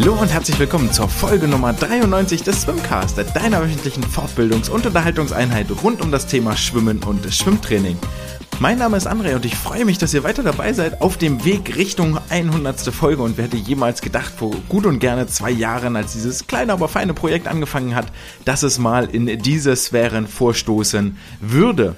Hallo und herzlich willkommen zur Folge Nummer 93 des Swimcast, deiner wöchentlichen Fortbildungs- und Unterhaltungseinheit rund um das Thema Schwimmen und Schwimmtraining. Mein Name ist André und ich freue mich, dass ihr weiter dabei seid auf dem Weg Richtung 100. Folge und wer hätte jemals gedacht, vor gut und gerne zwei Jahren, als dieses kleine, aber feine Projekt angefangen hat, dass es mal in diese Sphären vorstoßen würde.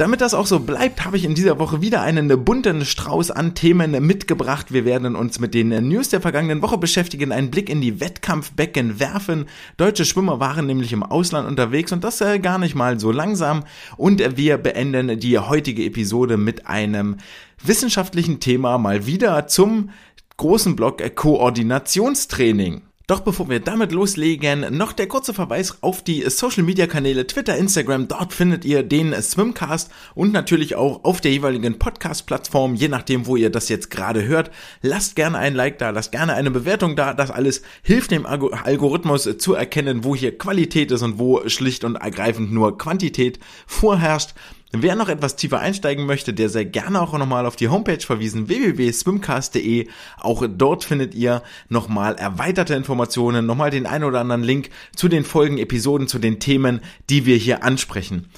Damit das auch so bleibt, habe ich in dieser Woche wieder einen bunten Strauß an Themen mitgebracht. Wir werden uns mit den News der vergangenen Woche beschäftigen, einen Blick in die Wettkampfbecken werfen. Deutsche Schwimmer waren nämlich im Ausland unterwegs und das äh, gar nicht mal so langsam. Und wir beenden die heutige Episode mit einem wissenschaftlichen Thema mal wieder zum großen Block Koordinationstraining. Doch bevor wir damit loslegen, noch der kurze Verweis auf die Social Media Kanäle Twitter, Instagram. Dort findet ihr den Swimcast und natürlich auch auf der jeweiligen Podcast Plattform, je nachdem, wo ihr das jetzt gerade hört. Lasst gerne ein Like da, lasst gerne eine Bewertung da. Das alles hilft dem Algorithmus zu erkennen, wo hier Qualität ist und wo schlicht und ergreifend nur Quantität vorherrscht. Wer noch etwas tiefer einsteigen möchte, der sehr gerne auch nochmal auf die Homepage verwiesen, www.swimcast.de. Auch dort findet ihr nochmal erweiterte Informationen, nochmal den ein oder anderen Link zu den Folgen, Episoden, zu den Themen, die wir hier ansprechen.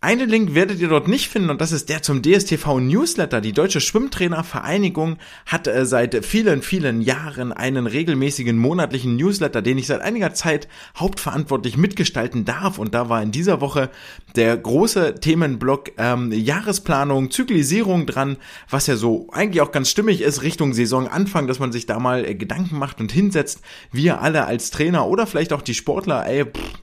Einen Link werdet ihr dort nicht finden und das ist der zum DSTV Newsletter. Die Deutsche Schwimmtrainervereinigung hat äh, seit vielen, vielen Jahren einen regelmäßigen monatlichen Newsletter, den ich seit einiger Zeit hauptverantwortlich mitgestalten darf. Und da war in dieser Woche der große Themenblock ähm, Jahresplanung, Zyklisierung dran, was ja so eigentlich auch ganz stimmig ist Richtung Saisonanfang, dass man sich da mal äh, Gedanken macht und hinsetzt. Wir alle als Trainer oder vielleicht auch die Sportler, ey, pff,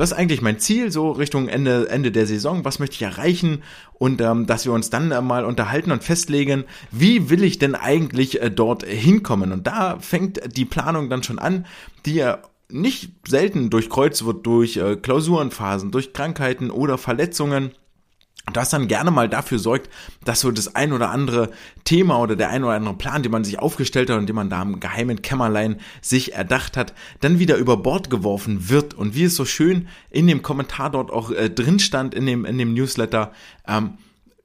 was ist eigentlich mein Ziel so Richtung Ende, Ende der Saison? Was möchte ich erreichen? Und ähm, dass wir uns dann äh, mal unterhalten und festlegen, wie will ich denn eigentlich äh, dort hinkommen? Und da fängt die Planung dann schon an, die ja nicht selten durchkreuzt wird durch äh, Klausurenphasen, durch Krankheiten oder Verletzungen das dann gerne mal dafür sorgt, dass so das ein oder andere Thema oder der ein oder andere Plan, den man sich aufgestellt hat und den man da im geheimen Kämmerlein sich erdacht hat, dann wieder über Bord geworfen wird. Und wie es so schön in dem Kommentar dort auch äh, drin stand, in dem, in dem Newsletter, ähm,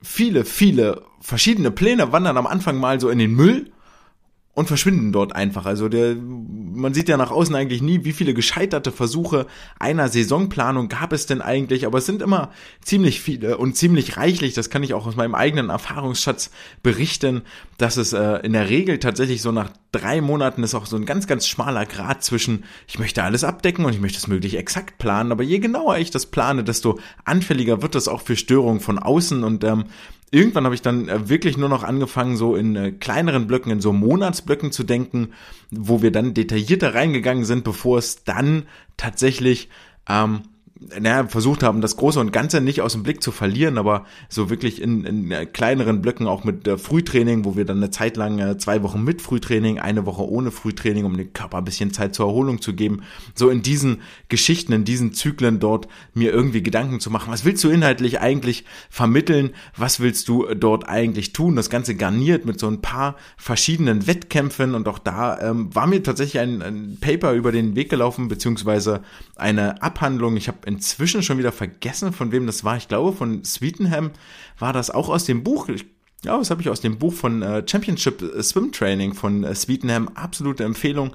viele, viele verschiedene Pläne wandern am Anfang mal so in den Müll und verschwinden dort einfach. Also der, man sieht ja nach außen eigentlich nie, wie viele gescheiterte Versuche einer Saisonplanung gab es denn eigentlich, aber es sind immer ziemlich viele und ziemlich reichlich. Das kann ich auch aus meinem eigenen Erfahrungsschatz berichten, dass es äh, in der Regel tatsächlich so nach drei Monaten ist auch so ein ganz, ganz schmaler Grad zwischen, ich möchte alles abdecken und ich möchte es möglich exakt planen, aber je genauer ich das plane, desto anfälliger wird es auch für Störungen von außen und ähm, irgendwann habe ich dann äh, wirklich nur noch angefangen, so in äh, kleineren Blöcken, in so Monatsblöcken zu denken, wo wir dann detaillierter reingegangen sind, bevor es dann tatsächlich ähm, naja, versucht haben, das Große und Ganze nicht aus dem Blick zu verlieren, aber so wirklich in, in äh, kleineren Blöcken auch mit äh, Frühtraining, wo wir dann eine Zeit lang äh, zwei Wochen mit Frühtraining, eine Woche ohne Frühtraining, um dem Körper ein bisschen Zeit zur Erholung zu geben, so in diesen Geschichten, in diesen Zyklen dort mir irgendwie Gedanken zu machen. Was willst du inhaltlich eigentlich vermitteln? Was willst du dort eigentlich tun? Das Ganze garniert mit so ein paar verschiedenen Wettkämpfen und auch da ähm, war mir tatsächlich ein, ein Paper über den Weg gelaufen, beziehungsweise eine Abhandlung. Ich habe inzwischen schon wieder vergessen, von wem das war. Ich glaube, von Sweetenham war das auch aus dem Buch. Ja, das habe ich aus dem Buch von äh, Championship Swim Training von äh, Sweetenham. Absolute Empfehlung,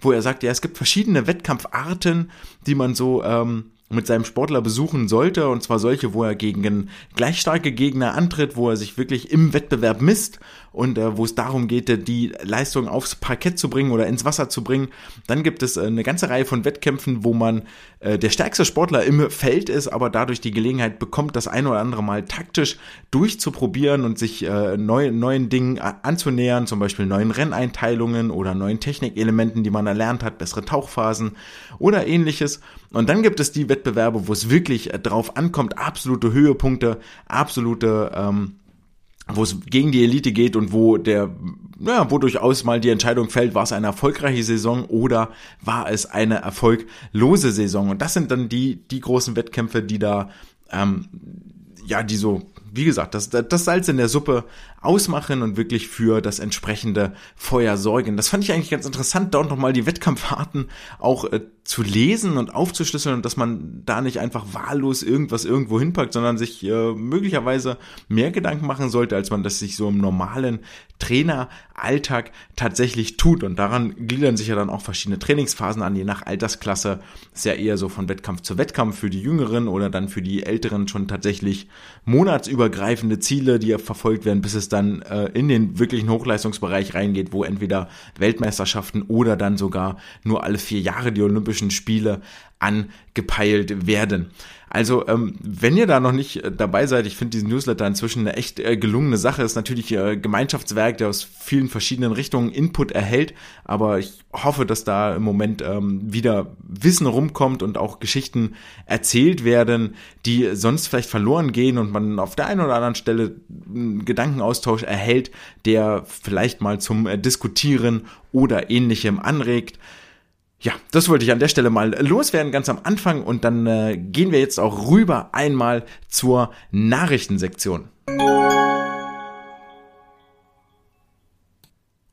wo er sagt, ja, es gibt verschiedene Wettkampfarten, die man so ähm, mit seinem Sportler besuchen sollte, und zwar solche, wo er gegen gleich starke Gegner antritt, wo er sich wirklich im Wettbewerb misst und äh, wo es darum geht, die Leistung aufs Parkett zu bringen oder ins Wasser zu bringen. Dann gibt es äh, eine ganze Reihe von Wettkämpfen, wo man äh, der stärkste Sportler im Feld ist, aber dadurch die Gelegenheit bekommt, das ein oder andere Mal taktisch durchzuprobieren und sich äh, neu, neuen Dingen anzunähern, zum Beispiel neuen Renneinteilungen oder neuen Technikelementen, die man erlernt hat, bessere Tauchphasen oder ähnliches. Und dann gibt es die Wettbewerbe, wo es wirklich äh, drauf ankommt, absolute Höhepunkte, absolute ähm, wo es gegen die Elite geht und wo der, ja, wo durchaus mal die Entscheidung fällt, war es eine erfolgreiche Saison oder war es eine erfolglose Saison. Und das sind dann die, die großen Wettkämpfe, die da, ähm, ja, die so wie gesagt, das, das Salz in der Suppe ausmachen und wirklich für das entsprechende Feuer sorgen. Das fand ich eigentlich ganz interessant, dort nochmal die Wettkampfarten auch äh, zu lesen und aufzuschlüsseln und dass man da nicht einfach wahllos irgendwas irgendwo hinpackt, sondern sich äh, möglicherweise mehr Gedanken machen sollte, als man das sich so im normalen Traineralltag tatsächlich tut. Und daran gliedern sich ja dann auch verschiedene Trainingsphasen an, je nach Altersklasse. ist ja eher so von Wettkampf zu Wettkampf für die Jüngeren oder dann für die Älteren schon tatsächlich monatsübergreifende Ziele, die verfolgt werden, bis es dann äh, in den wirklichen Hochleistungsbereich reingeht, wo entweder Weltmeisterschaften oder dann sogar nur alle vier Jahre die Olympischen Spiele angepeilt werden. Also, ähm, wenn ihr da noch nicht äh, dabei seid, ich finde diesen Newsletter inzwischen eine echt äh, gelungene Sache. Ist natürlich äh, Gemeinschaftswerk, der aus vielen verschiedenen Richtungen Input erhält, aber ich hoffe, dass da im Moment ähm, wieder Wissen rumkommt und auch Geschichten erzählt werden, die sonst vielleicht verloren gehen und man auf der einen oder anderen Stelle einen Gedankenaustausch erhält, der vielleicht mal zum äh, Diskutieren oder ähnlichem anregt. Ja, das wollte ich an der Stelle mal loswerden, ganz am Anfang. Und dann äh, gehen wir jetzt auch rüber einmal zur Nachrichtensektion.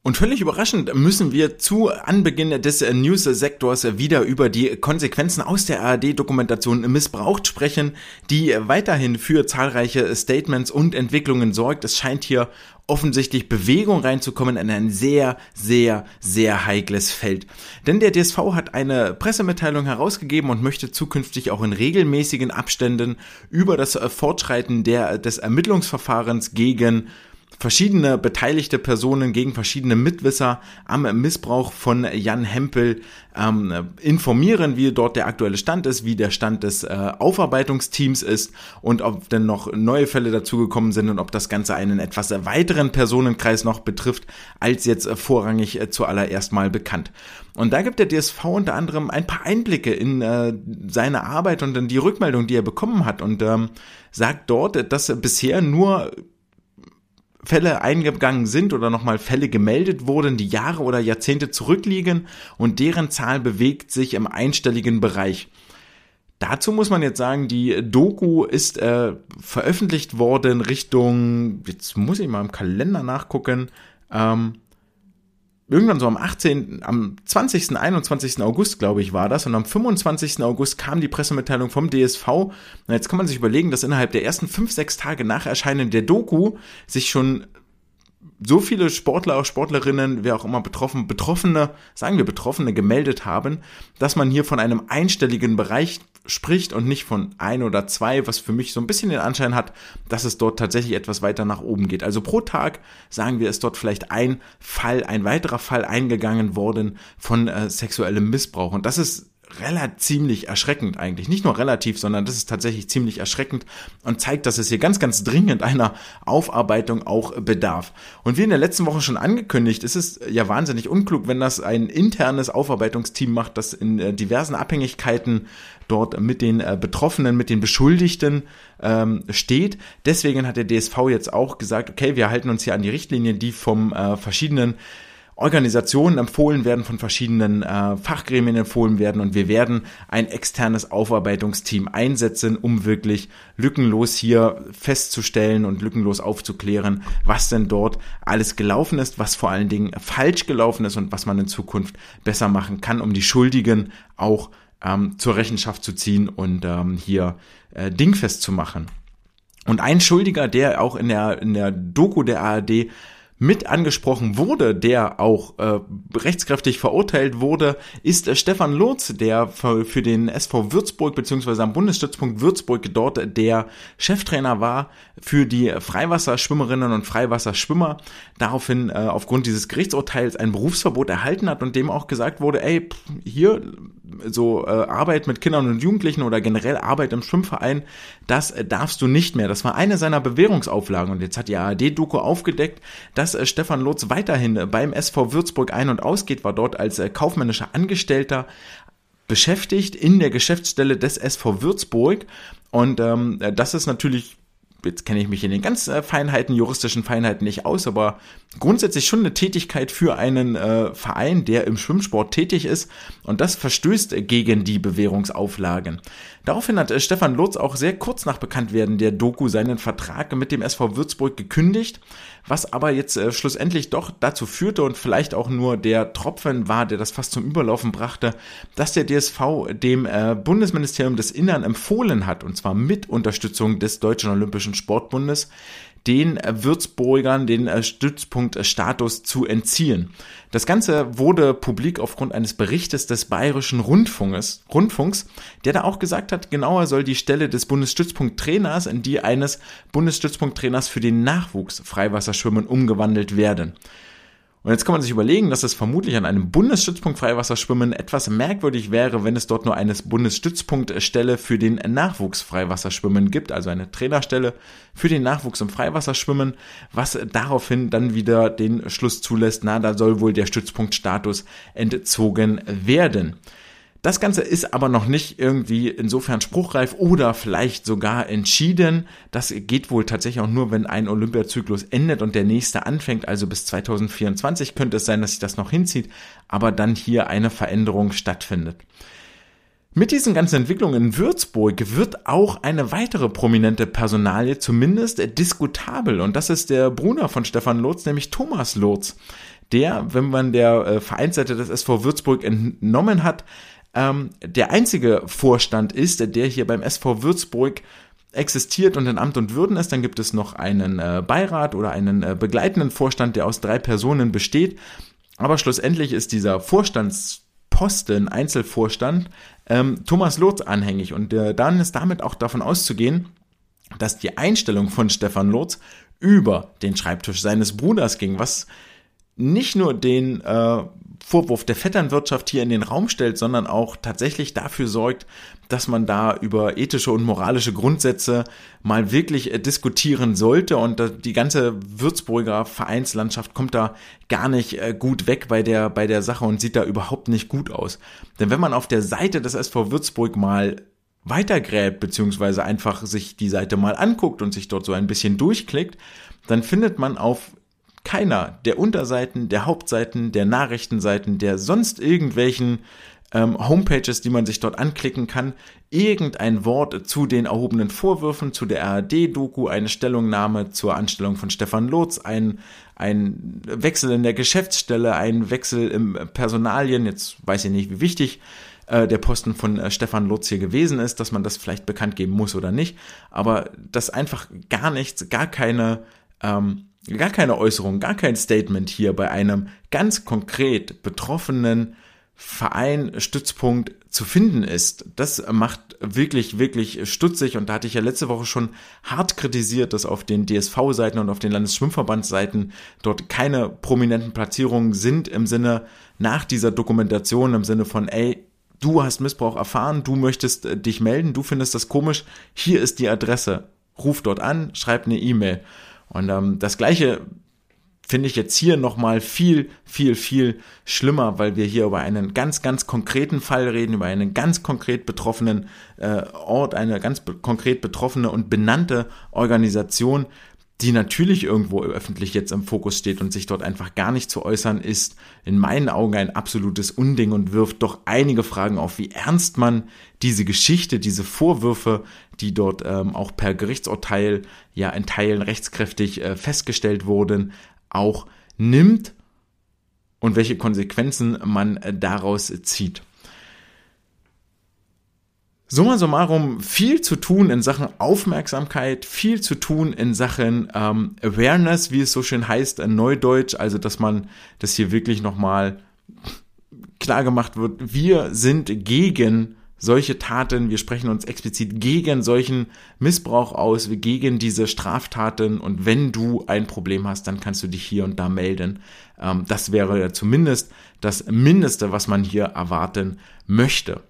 Und völlig überraschend müssen wir zu Anbeginn des News-Sektors wieder über die Konsequenzen aus der ARD-Dokumentation Missbraucht sprechen, die weiterhin für zahlreiche Statements und Entwicklungen sorgt. Es scheint hier offensichtlich Bewegung reinzukommen in ein sehr, sehr, sehr heikles Feld. Denn der DSV hat eine Pressemitteilung herausgegeben und möchte zukünftig auch in regelmäßigen Abständen über das Fortschreiten der, des Ermittlungsverfahrens gegen verschiedene beteiligte Personen gegen verschiedene Mitwisser am Missbrauch von Jan Hempel ähm, informieren, wie dort der aktuelle Stand ist, wie der Stand des äh, Aufarbeitungsteams ist und ob denn noch neue Fälle dazugekommen sind und ob das Ganze einen etwas weiteren Personenkreis noch betrifft, als jetzt äh, vorrangig äh, zuallererst mal bekannt. Und da gibt der DSV unter anderem ein paar Einblicke in äh, seine Arbeit und in die Rückmeldung, die er bekommen hat und ähm, sagt dort, dass bisher nur Fälle eingegangen sind oder nochmal Fälle gemeldet wurden, die Jahre oder Jahrzehnte zurückliegen und deren Zahl bewegt sich im einstelligen Bereich. Dazu muss man jetzt sagen, die Doku ist äh, veröffentlicht worden Richtung, jetzt muss ich mal im Kalender nachgucken, ähm, irgendwann so am 18., am 20., 21. August, glaube ich, war das. Und am 25. August kam die Pressemitteilung vom DSV. Und jetzt kann man sich überlegen, dass innerhalb der ersten fünf, sechs Tage nach Erscheinen der Doku sich schon so viele Sportler, Sportlerinnen, wer auch immer betroffen, Betroffene, sagen wir Betroffene, gemeldet haben, dass man hier von einem einstelligen Bereich spricht und nicht von ein oder zwei, was für mich so ein bisschen den Anschein hat, dass es dort tatsächlich etwas weiter nach oben geht. Also pro Tag sagen wir, ist dort vielleicht ein Fall, ein weiterer Fall eingegangen worden von äh, sexuellem Missbrauch. Und das ist relativ ziemlich erschreckend eigentlich. Nicht nur relativ, sondern das ist tatsächlich ziemlich erschreckend und zeigt, dass es hier ganz, ganz dringend einer Aufarbeitung auch bedarf. Und wie in der letzten Woche schon angekündigt, ist es ja wahnsinnig unklug, wenn das ein internes Aufarbeitungsteam macht, das in äh, diversen Abhängigkeiten dort mit den äh, Betroffenen, mit den Beschuldigten ähm, steht. Deswegen hat der DSV jetzt auch gesagt, okay, wir halten uns hier an die Richtlinien, die vom äh, verschiedenen Organisationen empfohlen werden, von verschiedenen äh, Fachgremien empfohlen werden und wir werden ein externes Aufarbeitungsteam einsetzen, um wirklich lückenlos hier festzustellen und lückenlos aufzuklären, was denn dort alles gelaufen ist, was vor allen Dingen falsch gelaufen ist und was man in Zukunft besser machen kann, um die Schuldigen auch ähm, zur Rechenschaft zu ziehen und ähm, hier äh, dingfest zu machen. Und ein Schuldiger, der auch in der, in der Doku der ARD mit angesprochen wurde, der auch äh, rechtskräftig verurteilt wurde, ist äh, Stefan Lurz, der für, für den SV Würzburg beziehungsweise am Bundesstützpunkt Würzburg dort der Cheftrainer war für die Freiwasserschwimmerinnen und Freiwasserschwimmer, daraufhin äh, aufgrund dieses Gerichtsurteils ein Berufsverbot erhalten hat und dem auch gesagt wurde, ey, hier so äh, Arbeit mit Kindern und Jugendlichen oder generell Arbeit im Schwimmverein, das äh, darfst du nicht mehr. Das war eine seiner Bewährungsauflagen und jetzt hat die ARD-Doku aufgedeckt, dass äh, Stefan Lutz weiterhin äh, beim SV Würzburg ein- und ausgeht, war dort als äh, kaufmännischer Angestellter beschäftigt in der Geschäftsstelle des SV Würzburg und ähm, das ist natürlich jetzt kenne ich mich in den ganz äh, Feinheiten, juristischen Feinheiten nicht aus, aber grundsätzlich schon eine Tätigkeit für einen äh, Verein, der im Schwimmsport tätig ist und das verstößt gegen die Bewährungsauflagen. Daraufhin hat äh, Stefan Lutz auch sehr kurz nach Bekanntwerden der Doku seinen Vertrag mit dem SV Würzburg gekündigt, was aber jetzt äh, schlussendlich doch dazu führte und vielleicht auch nur der Tropfen war, der das fast zum Überlaufen brachte, dass der DSV dem äh, Bundesministerium des Innern empfohlen hat, und zwar mit Unterstützung des Deutschen Olympischen Sportbundes, den Würzburgern den äh, Stützpunktstatus zu entziehen. Das Ganze wurde publik aufgrund eines Berichtes des Bayerischen Rundfunks, Rundfunks, der da auch gesagt hat, genauer soll die Stelle des Bundesstützpunkttrainers in die eines Bundesstützpunkttrainers für den Nachwuchs Freiwasserschwimmen umgewandelt werden. Und jetzt kann man sich überlegen, dass es vermutlich an einem Bundesstützpunkt Freiwasserschwimmen etwas merkwürdig wäre, wenn es dort nur eine Bundesstützpunktstelle für den Nachwuchs Freiwasserschwimmen gibt, also eine Trainerstelle für den Nachwuchs im Freiwasserschwimmen, was daraufhin dann wieder den Schluss zulässt, na, da soll wohl der Stützpunktstatus entzogen werden. Das Ganze ist aber noch nicht irgendwie insofern spruchreif oder vielleicht sogar entschieden. Das geht wohl tatsächlich auch nur, wenn ein Olympiazyklus endet und der nächste anfängt. Also bis 2024 könnte es sein, dass sich das noch hinzieht, aber dann hier eine Veränderung stattfindet. Mit diesen ganzen Entwicklungen in Würzburg wird auch eine weitere prominente Personalie zumindest diskutabel und das ist der Bruder von Stefan Lotz, nämlich Thomas Lotz der, wenn man der äh, Vereinsseite des SV Würzburg entnommen hat, ähm, der einzige Vorstand ist, der hier beim SV Würzburg existiert und in Amt und Würden ist. Dann gibt es noch einen äh, Beirat oder einen äh, begleitenden Vorstand, der aus drei Personen besteht. Aber schlussendlich ist dieser Vorstandsposten, Einzelvorstand, ähm, Thomas Lotz anhängig. Und äh, dann ist damit auch davon auszugehen, dass die Einstellung von Stefan Lotz über den Schreibtisch seines Bruders ging, was nicht nur den äh, Vorwurf der Vetternwirtschaft hier in den Raum stellt, sondern auch tatsächlich dafür sorgt, dass man da über ethische und moralische Grundsätze mal wirklich äh, diskutieren sollte und die ganze Würzburger Vereinslandschaft kommt da gar nicht äh, gut weg bei der, bei der Sache und sieht da überhaupt nicht gut aus. Denn wenn man auf der Seite des SV Würzburg mal weitergräbt, beziehungsweise einfach sich die Seite mal anguckt und sich dort so ein bisschen durchklickt, dann findet man auf keiner der Unterseiten, der Hauptseiten, der Nachrichtenseiten, der sonst irgendwelchen ähm, Homepages, die man sich dort anklicken kann, irgendein Wort zu den erhobenen Vorwürfen, zu der ARD-Doku, eine Stellungnahme zur Anstellung von Stefan Lotz, ein, ein Wechsel in der Geschäftsstelle, ein Wechsel im Personalien, jetzt weiß ich nicht, wie wichtig äh, der Posten von äh, Stefan Lotz hier gewesen ist, dass man das vielleicht bekannt geben muss oder nicht, aber dass einfach gar nichts, gar keine ähm, gar keine Äußerung, gar kein Statement hier bei einem ganz konkret betroffenen Verein, Stützpunkt zu finden ist. Das macht wirklich, wirklich stutzig und da hatte ich ja letzte Woche schon hart kritisiert, dass auf den DSV-Seiten und auf den Landesschwimmverbandsseiten dort keine prominenten Platzierungen sind im Sinne nach dieser Dokumentation, im Sinne von, ey, du hast Missbrauch erfahren, du möchtest äh, dich melden, du findest das komisch, hier ist die Adresse. Ruf dort an, schreib eine E-Mail. Und ähm, das gleiche finde ich jetzt hier nochmal viel, viel, viel schlimmer, weil wir hier über einen ganz, ganz konkreten Fall reden, über einen ganz konkret betroffenen äh, Ort, eine ganz konkret betroffene und benannte Organisation, die natürlich irgendwo öffentlich jetzt im Fokus steht und sich dort einfach gar nicht zu äußern, ist in meinen Augen ein absolutes Unding und wirft doch einige Fragen auf, wie ernst man diese Geschichte, diese Vorwürfe, die dort ähm, auch per Gerichtsurteil ja in Teilen rechtskräftig äh, festgestellt wurden, auch nimmt und welche Konsequenzen man äh, daraus zieht. Summa summarum viel zu tun in Sachen Aufmerksamkeit, viel zu tun in Sachen ähm, Awareness, wie es so schön heißt in Neudeutsch, also dass man das hier wirklich nochmal klar gemacht wird, wir sind gegen solche Taten, wir sprechen uns explizit gegen solchen Missbrauch aus, gegen diese Straftaten und wenn du ein Problem hast, dann kannst du dich hier und da melden. Ähm, das wäre zumindest das Mindeste, was man hier erwarten möchte.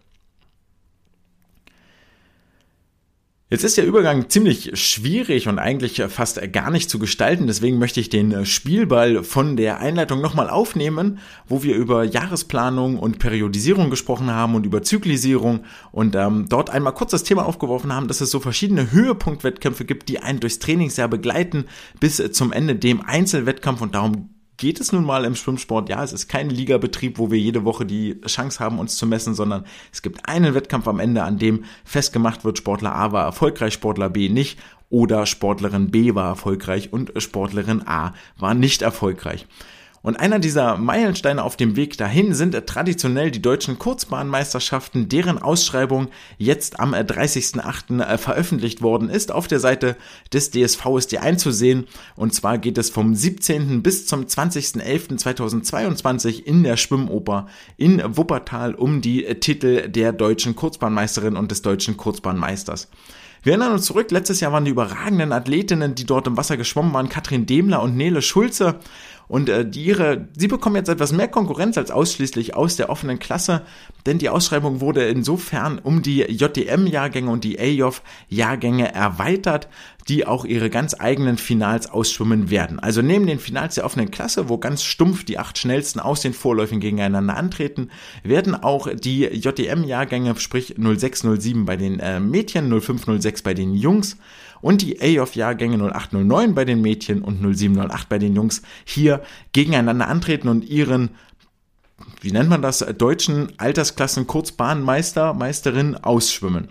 Jetzt ist der Übergang ziemlich schwierig und eigentlich fast gar nicht zu gestalten. Deswegen möchte ich den Spielball von der Einleitung nochmal aufnehmen, wo wir über Jahresplanung und Periodisierung gesprochen haben und über Zyklisierung und ähm, dort einmal kurz das Thema aufgeworfen haben, dass es so verschiedene Höhepunktwettkämpfe gibt, die einen durchs Trainingsjahr begleiten bis zum Ende dem Einzelwettkampf und darum geht es nun mal im Schwimmsport. Ja, es ist kein Ligabetrieb, wo wir jede Woche die Chance haben, uns zu messen, sondern es gibt einen Wettkampf am Ende, an dem festgemacht wird, Sportler A war erfolgreich, Sportler B nicht oder Sportlerin B war erfolgreich und Sportlerin A war nicht erfolgreich. Und einer dieser Meilensteine auf dem Weg dahin sind traditionell die deutschen Kurzbahnmeisterschaften, deren Ausschreibung jetzt am 30.08. Äh, veröffentlicht worden ist. Auf der Seite des DSV ist die einzusehen. Und zwar geht es vom 17. bis zum 20.11.2022 in der Schwimmoper in Wuppertal um die Titel der deutschen Kurzbahnmeisterin und des deutschen Kurzbahnmeisters. Wir erinnern uns zurück, letztes Jahr waren die überragenden Athletinnen, die dort im Wasser geschwommen waren, Katrin Demler und Nele Schulze. Und äh, die ihre, sie bekommen jetzt etwas mehr Konkurrenz als ausschließlich aus der offenen Klasse, denn die Ausschreibung wurde insofern um die JDM-Jahrgänge und die AJOF-Jahrgänge erweitert, die auch ihre ganz eigenen Finals ausschwimmen werden. Also neben den Finals der offenen Klasse, wo ganz stumpf die acht schnellsten aus den Vorläufen gegeneinander antreten, werden auch die JDM-Jahrgänge, sprich 0607 bei den äh, Mädchen, 0506 bei den Jungs und die A-Jahrgänge 0809 bei den Mädchen und 0708 bei den Jungs hier gegeneinander antreten und ihren wie nennt man das, deutschen Altersklassen Kurzbahnmeister, Meisterin ausschwimmen.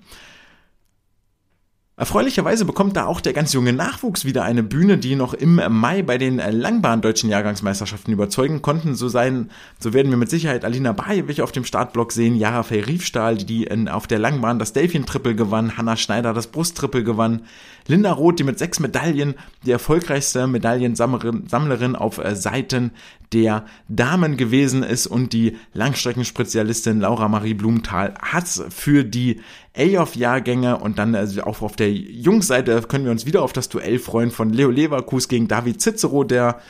Erfreulicherweise bekommt da auch der ganz junge Nachwuchs wieder eine Bühne, die noch im Mai bei den Langbahn deutschen Jahrgangsmeisterschaften überzeugen konnten. So sein, so werden wir mit Sicherheit Alina Bajewich auf dem Startblock sehen, Jara Fey Riefstahl, die in, auf der Langbahn das Delfin-Triple gewann, Hanna Schneider das Brust-Triple gewann, Linda Roth, die mit sechs Medaillen die erfolgreichste Medaillensammlerin auf äh, Seiten der Damen gewesen ist und die Langstreckenspezialistin Laura Marie Blumenthal hat für die A-Off-Jahrgänge und dann also auch auf der Jungsseite können wir uns wieder auf das Duell freuen von Leo Leverkus gegen David Cicero, der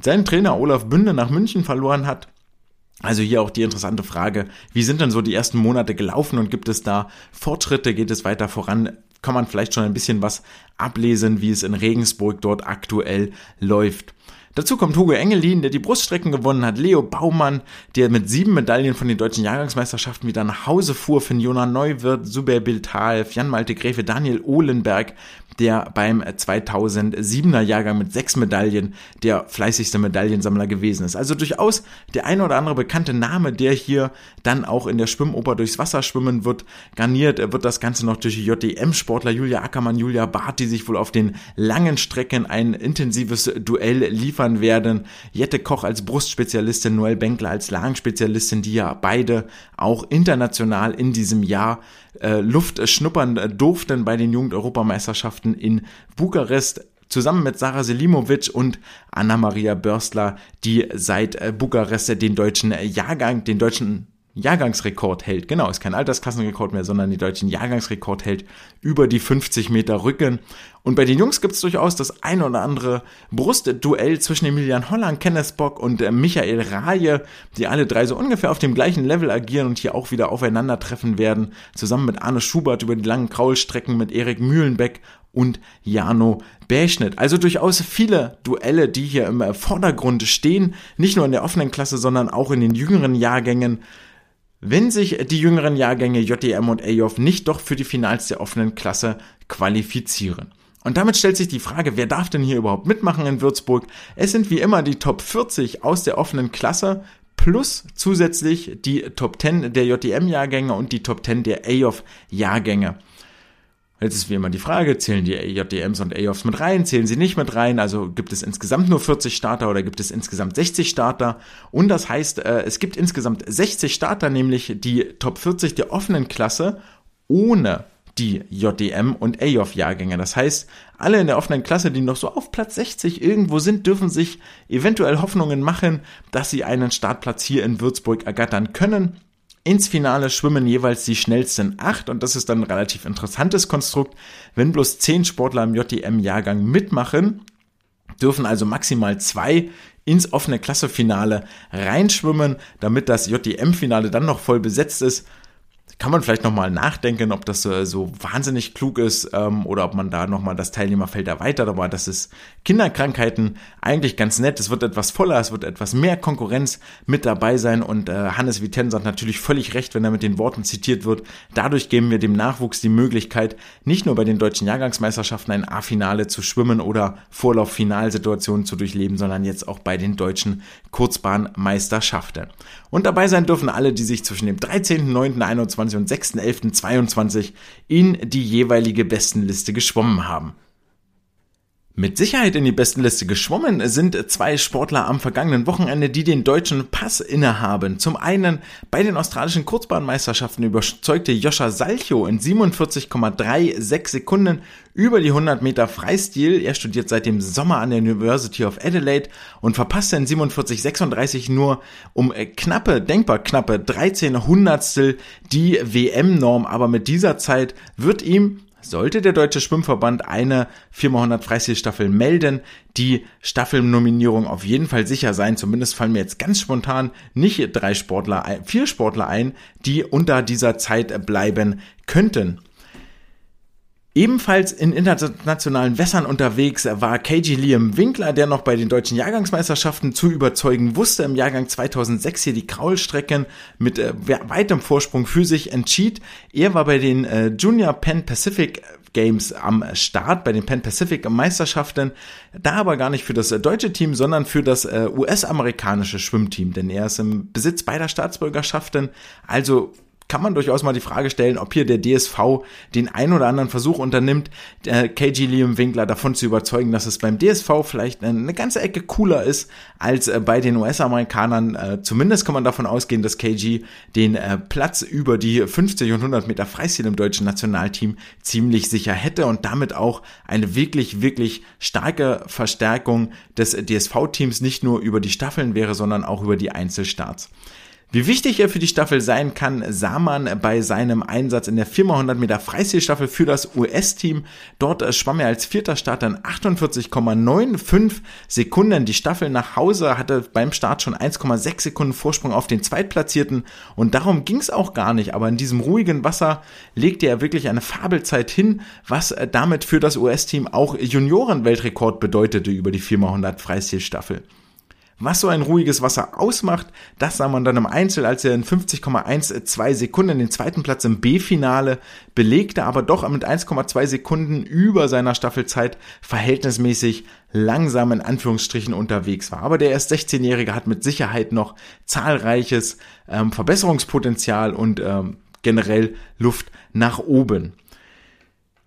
seinen Trainer Olaf Bünde nach München verloren hat. Also hier auch die interessante Frage, wie sind denn so die ersten Monate gelaufen und gibt es da Fortschritte, geht es weiter voran? Kann man vielleicht schon ein bisschen was ablesen, wie es in Regensburg dort aktuell läuft. Dazu kommt Hugo Engelin, der die Bruststrecken gewonnen hat, Leo Baumann, der mit sieben Medaillen von den deutschen Jahrgangsmeisterschaften wieder nach Hause fuhr, Finjona Neuwirth, Suber Biltal, Jan Malte Gräfe, Daniel Ohlenberg der beim 2007er Jahrgang mit sechs Medaillen der fleißigste Medaillensammler gewesen ist. Also durchaus der ein oder andere bekannte Name, der hier dann auch in der Schwimmoper durchs Wasser schwimmen wird. Garniert wird das Ganze noch durch JDM-Sportler Julia Ackermann, Julia Barth, die sich wohl auf den langen Strecken ein intensives Duell liefern werden. Jette Koch als Brustspezialistin, Noel Benkler als Langenspezialistin, die ja beide auch international in diesem Jahr äh, Luft schnuppern durften bei den Jugendeuropameisterschaften in Bukarest zusammen mit Sarah Selimovic und Anna-Maria Börstler, die seit äh, Bukarest den deutschen Jahrgang, den deutschen Jahrgangsrekord hält. Genau, ist kein Altersklassenrekord mehr, sondern die deutschen Jahrgangsrekord hält über die 50 Meter Rücken. Und bei den Jungs gibt es durchaus das ein oder andere Brustduell zwischen Emilian Holland, Kenneth Bock und äh, Michael Raje, die alle drei so ungefähr auf dem gleichen Level agieren und hier auch wieder aufeinandertreffen werden, zusammen mit Arne Schubert über die langen Kraulstrecken mit Erik Mühlenbeck und Jano Bäschnitt. Also durchaus viele Duelle, die hier im Vordergrund stehen, nicht nur in der offenen Klasse, sondern auch in den jüngeren Jahrgängen. Wenn sich die jüngeren Jahrgänge JDM und AOF nicht doch für die Finals der offenen Klasse qualifizieren. Und damit stellt sich die Frage, wer darf denn hier überhaupt mitmachen in Würzburg? Es sind wie immer die Top 40 aus der offenen Klasse plus zusätzlich die Top 10 der JDM-Jahrgänge und die Top 10 der AOF-Jahrgänge. Jetzt ist wie immer die Frage, zählen die JDMs und AOFs mit rein, zählen sie nicht mit rein, also gibt es insgesamt nur 40 Starter oder gibt es insgesamt 60 Starter? Und das heißt, äh, es gibt insgesamt 60 Starter, nämlich die Top 40 der offenen Klasse ohne die JDM und AOF-Jahrgänge. Das heißt, alle in der offenen Klasse, die noch so auf Platz 60 irgendwo sind, dürfen sich eventuell Hoffnungen machen, dass sie einen Startplatz hier in Würzburg ergattern können. Ins Finale schwimmen jeweils die schnellsten acht und das ist dann ein relativ interessantes Konstrukt. Wenn bloß zehn Sportler im JDM-Jahrgang mitmachen, dürfen also maximal zwei ins offene Klassefinale reinschwimmen, damit das JDM-Finale dann noch voll besetzt ist kann man vielleicht nochmal nachdenken, ob das äh, so wahnsinnig klug ist ähm, oder ob man da nochmal das Teilnehmerfeld erweitert. Aber das ist Kinderkrankheiten eigentlich ganz nett. Es wird etwas voller, es wird etwas mehr Konkurrenz mit dabei sein. Und äh, Hannes Vitense hat natürlich völlig recht, wenn er mit den Worten zitiert wird. Dadurch geben wir dem Nachwuchs die Möglichkeit, nicht nur bei den deutschen Jahrgangsmeisterschaften ein A-Finale zu schwimmen oder Vorlauf-Finalsituationen zu durchleben, sondern jetzt auch bei den deutschen Kurzbahnmeisterschaften. Und dabei sein dürfen alle, die sich zwischen dem 13.09.21 2021 und 6.11.22 in die jeweilige Bestenliste geschwommen haben. Mit Sicherheit in die Bestenliste geschwommen sind zwei Sportler am vergangenen Wochenende, die den deutschen Pass innehaben. Zum einen bei den australischen Kurzbahnmeisterschaften überzeugte Joscha Salcho in 47,36 Sekunden über die 100 Meter Freistil. Er studiert seit dem Sommer an der University of Adelaide und verpasste in 47,36 nur um knappe, denkbar knappe 13 Hundertstel die WM-Norm. Aber mit dieser Zeit wird ihm sollte der Deutsche Schwimmverband eine 400 Freistilstaffel melden, die Staffelnominierung auf jeden Fall sicher sein. Zumindest fallen mir jetzt ganz spontan nicht drei Sportler, vier Sportler ein, die unter dieser Zeit bleiben könnten. Ebenfalls in internationalen Wässern unterwegs war KG Liam Winkler, der noch bei den deutschen Jahrgangsmeisterschaften zu überzeugen wusste. Im Jahrgang 2006 hier die Kraulstrecken mit äh, weitem Vorsprung für sich entschied. Er war bei den äh, Junior Pan Pacific Games am Start, bei den Pan Pacific Meisterschaften. Da aber gar nicht für das äh, deutsche Team, sondern für das äh, US-amerikanische Schwimmteam, denn er ist im Besitz beider Staatsbürgerschaften. Also kann man durchaus mal die Frage stellen, ob hier der DSV den ein oder anderen Versuch unternimmt, äh, KG Liam Winkler davon zu überzeugen, dass es beim DSV vielleicht eine ganze Ecke cooler ist als äh, bei den US-Amerikanern. Äh, zumindest kann man davon ausgehen, dass KG den Platz über die 50 und 100 Meter Freistil im deutschen Nationalteam ziemlich sicher hätte und damit auch eine wirklich, wirklich starke Verstärkung des DSV-Teams nicht nur über die Staffeln wäre, sondern auch über die Einzelstarts. Wie wichtig er für die Staffel sein kann, sah man bei seinem Einsatz in der 400 Meter Freistilstaffel für das US-Team. Dort schwamm er als vierter Starter in 48,95 Sekunden die Staffel nach Hause, hatte beim Start schon 1,6 Sekunden Vorsprung auf den Zweitplatzierten und darum ging es auch gar nicht. Aber in diesem ruhigen Wasser legte er wirklich eine Fabelzeit hin, was damit für das US-Team auch Junioren-Weltrekord bedeutete über die 400 Freistilstaffel. Was so ein ruhiges Wasser ausmacht, das sah man dann im Einzel, als er in 50,12 Sekunden den zweiten Platz im B-Finale belegte, aber doch mit 1,2 Sekunden über seiner Staffelzeit verhältnismäßig langsam in Anführungsstrichen unterwegs war. Aber der erst 16-Jährige hat mit Sicherheit noch zahlreiches ähm, Verbesserungspotenzial und ähm, generell Luft nach oben.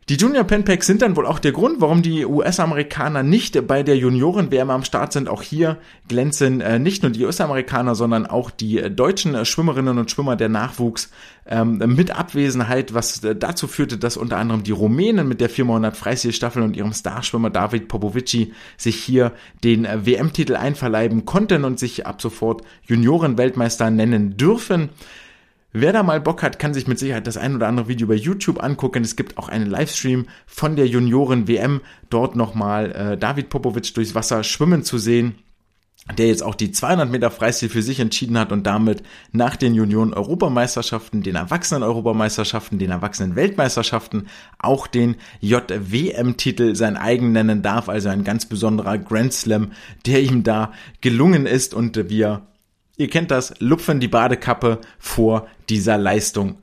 Die Junior Penpacks sind dann wohl auch der Grund, warum die US-Amerikaner nicht bei der Junioren-WM am Start sind. Auch hier glänzen äh, nicht nur die US-Amerikaner, sondern auch die äh, deutschen äh, Schwimmerinnen und Schwimmer der Nachwuchs ähm, mit Abwesenheit, was äh, dazu führte, dass unter anderem die Rumänen mit der 400 Freistilstaffel und ihrem Starschwimmer David Popovici sich hier den äh, WM-Titel einverleiben konnten und sich ab sofort Junioren-Weltmeister nennen dürfen. Wer da mal Bock hat, kann sich mit Sicherheit das ein oder andere Video bei YouTube angucken. Es gibt auch einen Livestream von der Junioren-WM. Dort nochmal äh, David Popovic durchs Wasser schwimmen zu sehen der jetzt auch die 200 Meter Freistil für sich entschieden hat und damit nach den Junioren-Europameisterschaften, den Erwachsenen-Europameisterschaften, den Erwachsenen-Weltmeisterschaften auch den JWM-Titel sein eigen nennen darf. Also ein ganz besonderer Grand Slam, der ihm da gelungen ist und wir Ihr kennt das, lupfen die Badekappe vor dieser Leistung.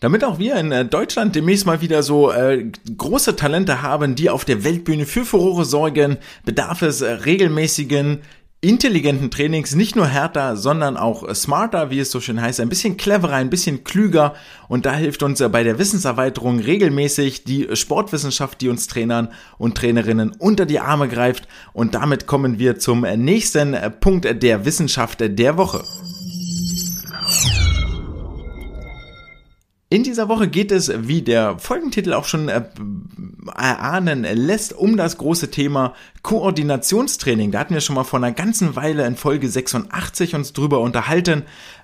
Damit auch wir in äh, Deutschland demnächst mal wieder so äh, große Talente haben, die auf der Weltbühne für Furore sorgen, bedarf es äh, regelmäßigen intelligenten Trainings, nicht nur härter, sondern auch smarter, wie es so schön heißt, ein bisschen cleverer, ein bisschen klüger. Und da hilft uns bei der Wissenserweiterung regelmäßig die Sportwissenschaft, die uns Trainern und Trainerinnen unter die Arme greift. Und damit kommen wir zum nächsten Punkt der Wissenschaft der Woche. In dieser Woche geht es, wie der Folgentitel auch schon äh, erahnen lässt, um das große Thema Koordinationstraining, da hatten wir schon mal vor einer ganzen Weile in Folge 86 uns drüber unterhalten.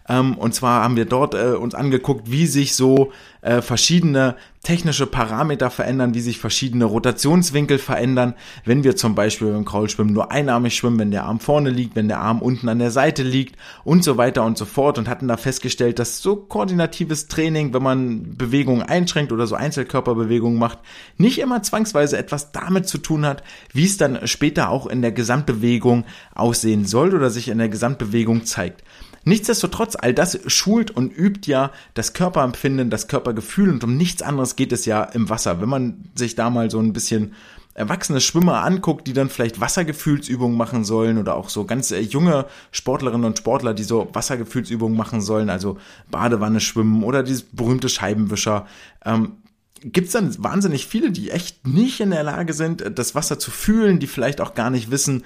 Ähm, und zwar haben wir dort äh, uns angeguckt, wie sich so äh, verschiedene technische Parameter verändern, wie sich verschiedene Rotationswinkel verändern, wenn wir zum Beispiel beim Kraulschwimmen nur einarmig schwimmen, wenn der Arm vorne liegt, wenn der Arm unten an der Seite liegt und so weiter und so fort und hatten da festgestellt, dass so koordinatives Training, wenn man Bewegungen einschränkt oder so Einzelkörperbewegungen macht, nicht immer zwangsweise etwas damit zu tun hat, wie es dann später auch in der Gesamtbewegung aussehen soll oder sich in der Gesamtbewegung zeigt. Nichtsdestotrotz, all das schult und übt ja das Körperempfinden, das Körpergefühl und um nichts anderes geht es ja im Wasser. Wenn man sich da mal so ein bisschen erwachsene Schwimmer anguckt, die dann vielleicht Wassergefühlsübungen machen sollen oder auch so ganz äh, junge Sportlerinnen und Sportler, die so Wassergefühlsübungen machen sollen, also Badewanne schwimmen oder dieses berühmte Scheibenwischer, ähm, gibt es dann wahnsinnig viele, die echt nicht in der Lage sind, das Wasser zu fühlen, die vielleicht auch gar nicht wissen,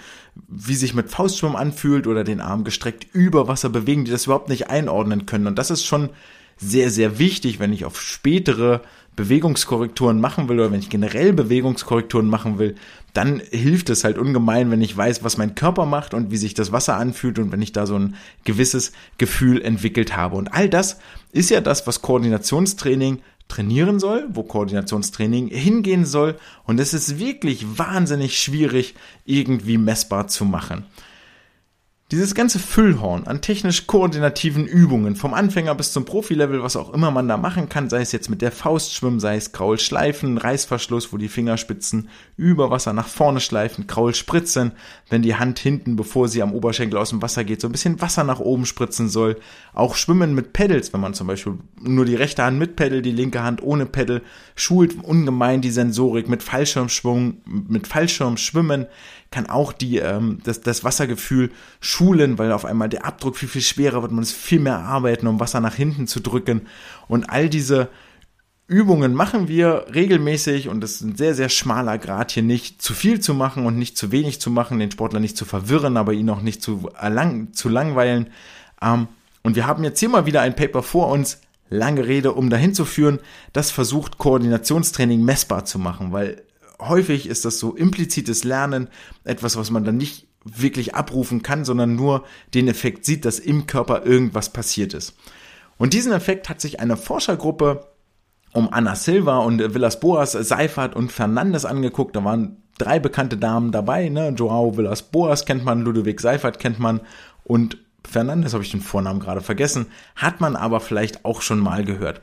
wie sich mit Faustschwimmen anfühlt oder den Arm gestreckt über Wasser bewegen, die das überhaupt nicht einordnen können. Und das ist schon sehr, sehr wichtig, wenn ich auf spätere Bewegungskorrekturen machen will oder wenn ich generell Bewegungskorrekturen machen will, dann hilft es halt ungemein, wenn ich weiß, was mein Körper macht und wie sich das Wasser anfühlt und wenn ich da so ein gewisses Gefühl entwickelt habe. Und all das ist ja das, was Koordinationstraining trainieren soll, wo Koordinationstraining hingehen soll. Und es ist wirklich wahnsinnig schwierig, irgendwie messbar zu machen. Dieses ganze Füllhorn an technisch koordinativen Übungen, vom Anfänger bis zum Profilevel, was auch immer man da machen kann, sei es jetzt mit der Faust schwimmen, sei es Kraulschleifen, Reißverschluss, wo die Fingerspitzen über Wasser nach vorne schleifen, Kraulspritzen, wenn die Hand hinten, bevor sie am Oberschenkel aus dem Wasser geht, so ein bisschen Wasser nach oben spritzen soll. Auch Schwimmen mit Pedals, wenn man zum Beispiel nur die rechte Hand mit Pedal, die linke Hand ohne Pedal, schult ungemein die Sensorik mit Fallschirmschwung, mit Fallschirmschwimmen kann auch die, ähm, das, das Wassergefühl schulen, weil auf einmal der Abdruck viel, viel schwerer wird, man muss viel mehr arbeiten, um Wasser nach hinten zu drücken. Und all diese Übungen machen wir regelmäßig und das ist ein sehr, sehr schmaler Grad hier nicht zu viel zu machen und nicht zu wenig zu machen, den Sportler nicht zu verwirren, aber ihn auch nicht zu, erlang, zu langweilen. Ähm, und wir haben jetzt hier mal wieder ein Paper vor uns, lange Rede, um dahin zu führen, das versucht Koordinationstraining messbar zu machen, weil häufig ist das so implizites Lernen etwas, was man dann nicht wirklich abrufen kann, sondern nur den Effekt sieht, dass im Körper irgendwas passiert ist. Und diesen Effekt hat sich eine Forschergruppe um Anna Silva und Villas Boas, Seifert und Fernandes angeguckt. Da waren drei bekannte Damen dabei, ne? Joao Villas Boas kennt man, Ludovic Seifert kennt man und Fernandes habe ich den Vornamen gerade vergessen, hat man aber vielleicht auch schon mal gehört.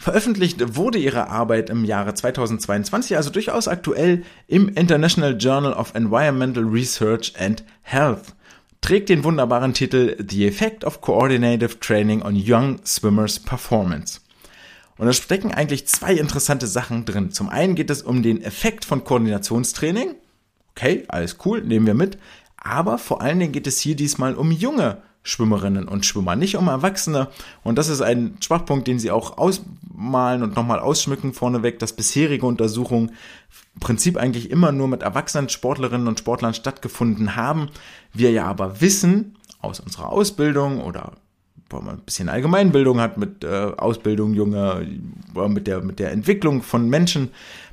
Veröffentlicht wurde ihre Arbeit im Jahre 2022, also durchaus aktuell, im International Journal of Environmental Research and Health. Trägt den wunderbaren Titel The Effect of Coordinative Training on Young Swimmers Performance. Und da stecken eigentlich zwei interessante Sachen drin. Zum einen geht es um den Effekt von Koordinationstraining. Okay, alles cool, nehmen wir mit. Aber vor allen Dingen geht es hier diesmal um junge Schwimmerinnen und Schwimmer, nicht um Erwachsene. Und das ist ein Schwachpunkt, den sie auch ausmalen und nochmal ausschmücken vorneweg, dass bisherige Untersuchungen im Prinzip eigentlich immer nur mit erwachsenen Sportlerinnen und Sportlern stattgefunden haben. Wir ja aber wissen aus unserer Ausbildung oder wo man ein bisschen Allgemeinbildung hat mit äh, Ausbildung junger, mit der, mit der Entwicklung von Menschen,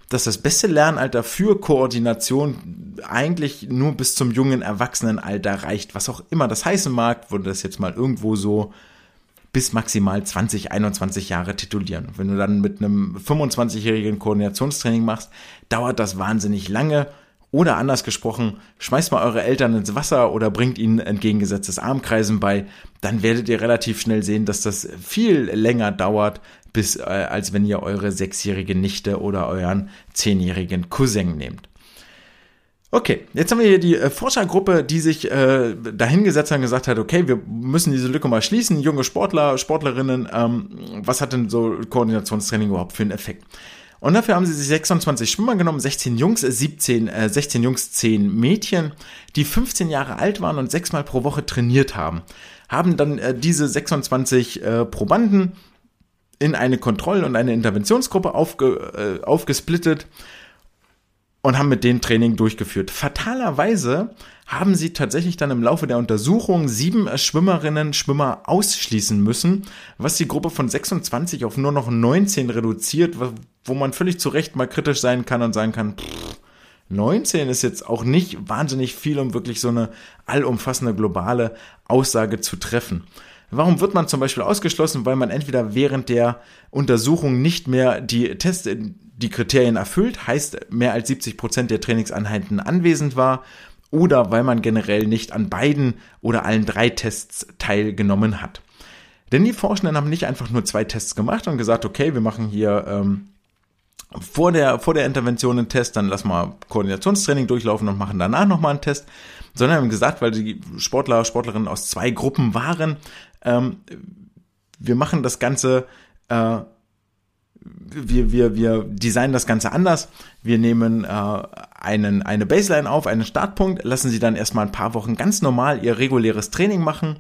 dass das beste Lernalter für Koordination eigentlich nur bis zum jungen Erwachsenenalter reicht, was auch immer das heißen mag, würde das jetzt mal irgendwo so bis maximal 20, 21 Jahre titulieren. Wenn du dann mit einem 25-jährigen Koordinationstraining machst, dauert das wahnsinnig lange. Oder anders gesprochen, schmeißt mal eure Eltern ins Wasser oder bringt ihnen entgegengesetztes Armkreisen bei, dann werdet ihr relativ schnell sehen, dass das viel länger dauert, bis, äh, als wenn ihr eure sechsjährige Nichte oder euren zehnjährigen Cousin nehmt. Okay, jetzt haben wir hier die äh, Forschergruppe, die sich äh, dahingesetzt hat und gesagt hat, okay, wir müssen diese Lücke mal schließen, junge Sportler, Sportlerinnen, ähm, was hat denn so Koordinationstraining überhaupt für einen Effekt? Und dafür haben sie sich 26 Schwimmer genommen, 16 Jungs, 17, äh, 16 Jungs, 10 Mädchen, die 15 Jahre alt waren und sechsmal pro Woche trainiert haben. Haben dann äh, diese 26 äh, Probanden in eine Kontroll- und eine Interventionsgruppe aufge, äh, aufgesplittet und haben mit denen Training durchgeführt. Fatalerweise haben sie tatsächlich dann im Laufe der Untersuchung sieben Schwimmerinnen, Schwimmer ausschließen müssen, was die Gruppe von 26 auf nur noch 19 reduziert, wo man völlig zu Recht mal kritisch sein kann und sagen kann, pff, 19 ist jetzt auch nicht wahnsinnig viel, um wirklich so eine allumfassende globale Aussage zu treffen. Warum wird man zum Beispiel ausgeschlossen? Weil man entweder während der Untersuchung nicht mehr die Tests, die Kriterien erfüllt, heißt mehr als 70 Prozent der Trainingseinheiten anwesend war, oder weil man generell nicht an beiden oder allen drei Tests teilgenommen hat. Denn die Forschenden haben nicht einfach nur zwei Tests gemacht und gesagt, okay, wir machen hier ähm, vor der, vor der Intervention einen Test, dann lass mal Koordinationstraining durchlaufen und machen danach nochmal einen Test, sondern haben gesagt, weil die Sportler, Sportlerinnen aus zwei Gruppen waren, ähm, wir machen das Ganze, äh, wir, wir, wir designen das Ganze anders. Wir nehmen äh, einen, eine Baseline auf, einen Startpunkt, lassen sie dann erstmal ein paar Wochen ganz normal ihr reguläres Training machen,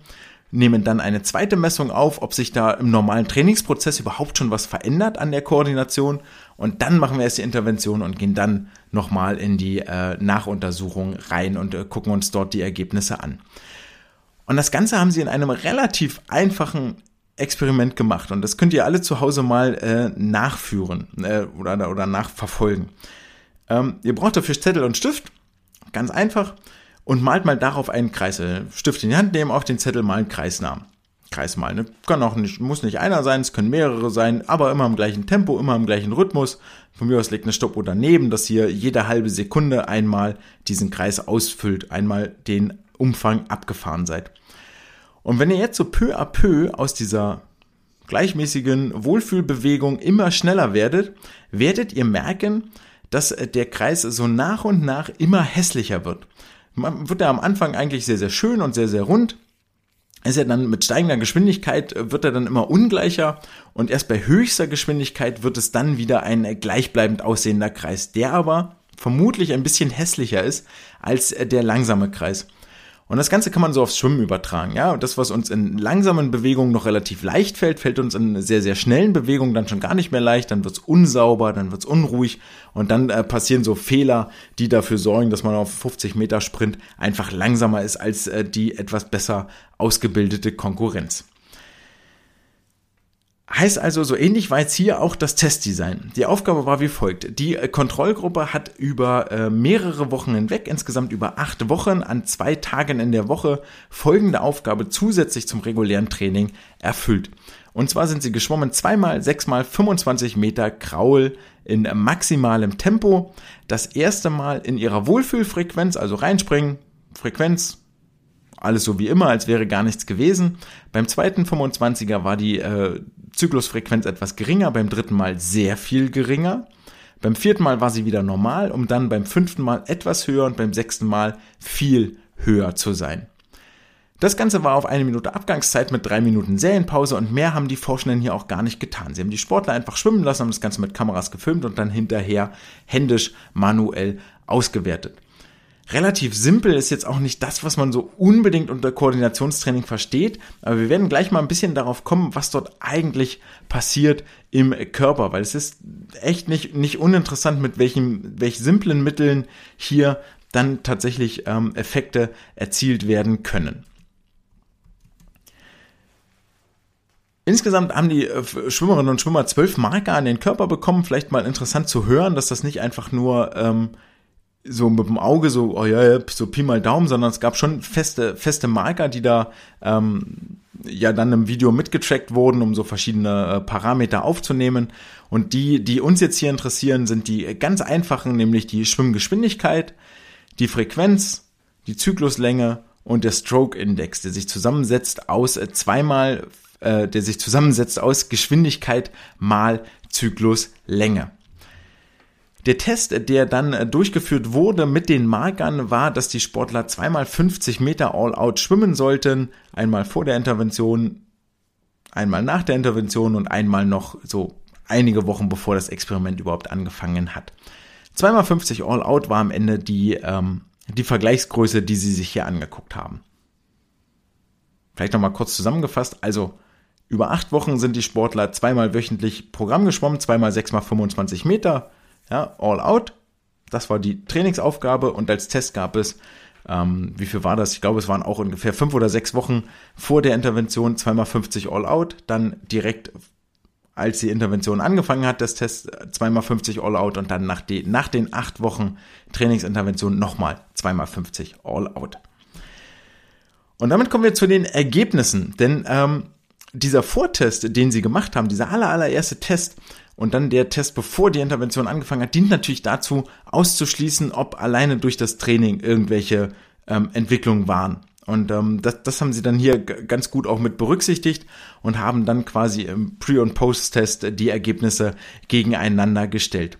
nehmen dann eine zweite Messung auf, ob sich da im normalen Trainingsprozess überhaupt schon was verändert an der Koordination und dann machen wir erst die Intervention und gehen dann nochmal in die äh, Nachuntersuchung rein und äh, gucken uns dort die Ergebnisse an. Und das Ganze haben sie in einem relativ einfachen Experiment gemacht und das könnt ihr alle zu Hause mal äh, nachführen äh, oder, oder nachverfolgen. Ähm, ihr braucht dafür Zettel und Stift, ganz einfach, und malt mal darauf einen Kreis. Äh, Stift in die Hand nehmen, auf den Zettel mal einen Kreisnamen. Kreis malen. Ne? Kann auch nicht, muss nicht einer sein, es können mehrere sein, aber immer im gleichen Tempo, immer im gleichen Rhythmus. Von mir aus legt eine Stoppuhr daneben, dass ihr jede halbe Sekunde einmal diesen Kreis ausfüllt, einmal den Umfang abgefahren seid. Und wenn ihr jetzt so peu à peu aus dieser gleichmäßigen Wohlfühlbewegung immer schneller werdet, werdet ihr merken, dass der Kreis so nach und nach immer hässlicher wird. Man wird er am Anfang eigentlich sehr, sehr schön und sehr, sehr rund. Ist er dann mit steigender Geschwindigkeit wird er dann immer ungleicher und erst bei höchster Geschwindigkeit wird es dann wieder ein gleichbleibend aussehender Kreis, der aber vermutlich ein bisschen hässlicher ist als der langsame Kreis. Und das Ganze kann man so aufs Schwimmen übertragen. Ja, und das, was uns in langsamen Bewegungen noch relativ leicht fällt, fällt uns in sehr, sehr schnellen Bewegungen dann schon gar nicht mehr leicht. Dann wird's unsauber, dann wird's unruhig und dann äh, passieren so Fehler, die dafür sorgen, dass man auf 50 Meter Sprint einfach langsamer ist als äh, die etwas besser ausgebildete Konkurrenz. Heißt also, so ähnlich war jetzt hier auch das Testdesign. Die Aufgabe war wie folgt. Die äh, Kontrollgruppe hat über äh, mehrere Wochen hinweg, insgesamt über acht Wochen, an zwei Tagen in der Woche folgende Aufgabe zusätzlich zum regulären Training erfüllt. Und zwar sind sie geschwommen zweimal, sechsmal 25 Meter Kraul in maximalem Tempo. Das erste Mal in ihrer Wohlfühlfrequenz, also reinspringen, Frequenz, alles so wie immer, als wäre gar nichts gewesen. Beim zweiten 25er war die äh, Zyklusfrequenz etwas geringer, beim dritten Mal sehr viel geringer. Beim vierten Mal war sie wieder normal, um dann beim fünften Mal etwas höher und beim sechsten Mal viel höher zu sein. Das Ganze war auf eine Minute Abgangszeit mit drei Minuten Serienpause und mehr haben die Forschenden hier auch gar nicht getan. Sie haben die Sportler einfach schwimmen lassen, haben das Ganze mit Kameras gefilmt und dann hinterher händisch manuell ausgewertet relativ simpel, ist jetzt auch nicht das, was man so unbedingt unter Koordinationstraining versteht, aber wir werden gleich mal ein bisschen darauf kommen, was dort eigentlich passiert im Körper, weil es ist echt nicht, nicht uninteressant, mit welchen, welch simplen Mitteln hier dann tatsächlich ähm, Effekte erzielt werden können. Insgesamt haben die äh, Schwimmerinnen und Schwimmer zwölf Marker an den Körper bekommen. Vielleicht mal interessant zu hören, dass das nicht einfach nur ähm, so mit dem Auge so, oh ja, so Pi mal Daumen, sondern es gab schon feste, feste Marker, die da ähm, ja dann im Video mitgetrackt wurden, um so verschiedene äh, Parameter aufzunehmen. Und die, die uns jetzt hier interessieren, sind die ganz einfachen, nämlich die Schwimmgeschwindigkeit, die Frequenz, die Zykluslänge und der Stroke Index, der sich zusammensetzt aus äh, zweimal, äh, der sich zusammensetzt aus Geschwindigkeit mal Zykluslänge. Der Test, der dann äh, durchgeführt wurde mit den Markern, war, dass die Sportler zweimal 50 Meter All-Out schwimmen sollten. Einmal vor der Intervention, einmal nach der Intervention und einmal noch so einige Wochen bevor das Experiment überhaupt angefangen hat. Zweimal 50 All-Out war am Ende die, ähm, die Vergleichsgröße, die sie sich hier angeguckt haben. Vielleicht nochmal kurz zusammengefasst. Also über acht Wochen sind die Sportler zweimal wöchentlich Programm geschwommen, zweimal sechsmal 25 Meter ja, all out. Das war die Trainingsaufgabe und als Test gab es, ähm, wie viel war das? Ich glaube, es waren auch ungefähr fünf oder sechs Wochen vor der Intervention, zweimal 50 all out, dann direkt als die Intervention angefangen hat, das Test zweimal 50 All-Out und dann nach, die, nach den acht Wochen Trainingsintervention nochmal zweimal 50 All-Out. Und damit kommen wir zu den Ergebnissen, denn ähm, dieser Vortest, den sie gemacht haben, dieser aller, allererste Test und dann der Test, bevor die Intervention angefangen hat, dient natürlich dazu, auszuschließen, ob alleine durch das Training irgendwelche ähm, Entwicklungen waren. Und ähm, das, das haben sie dann hier ganz gut auch mit berücksichtigt und haben dann quasi im Pre- und Post-Test die Ergebnisse gegeneinander gestellt.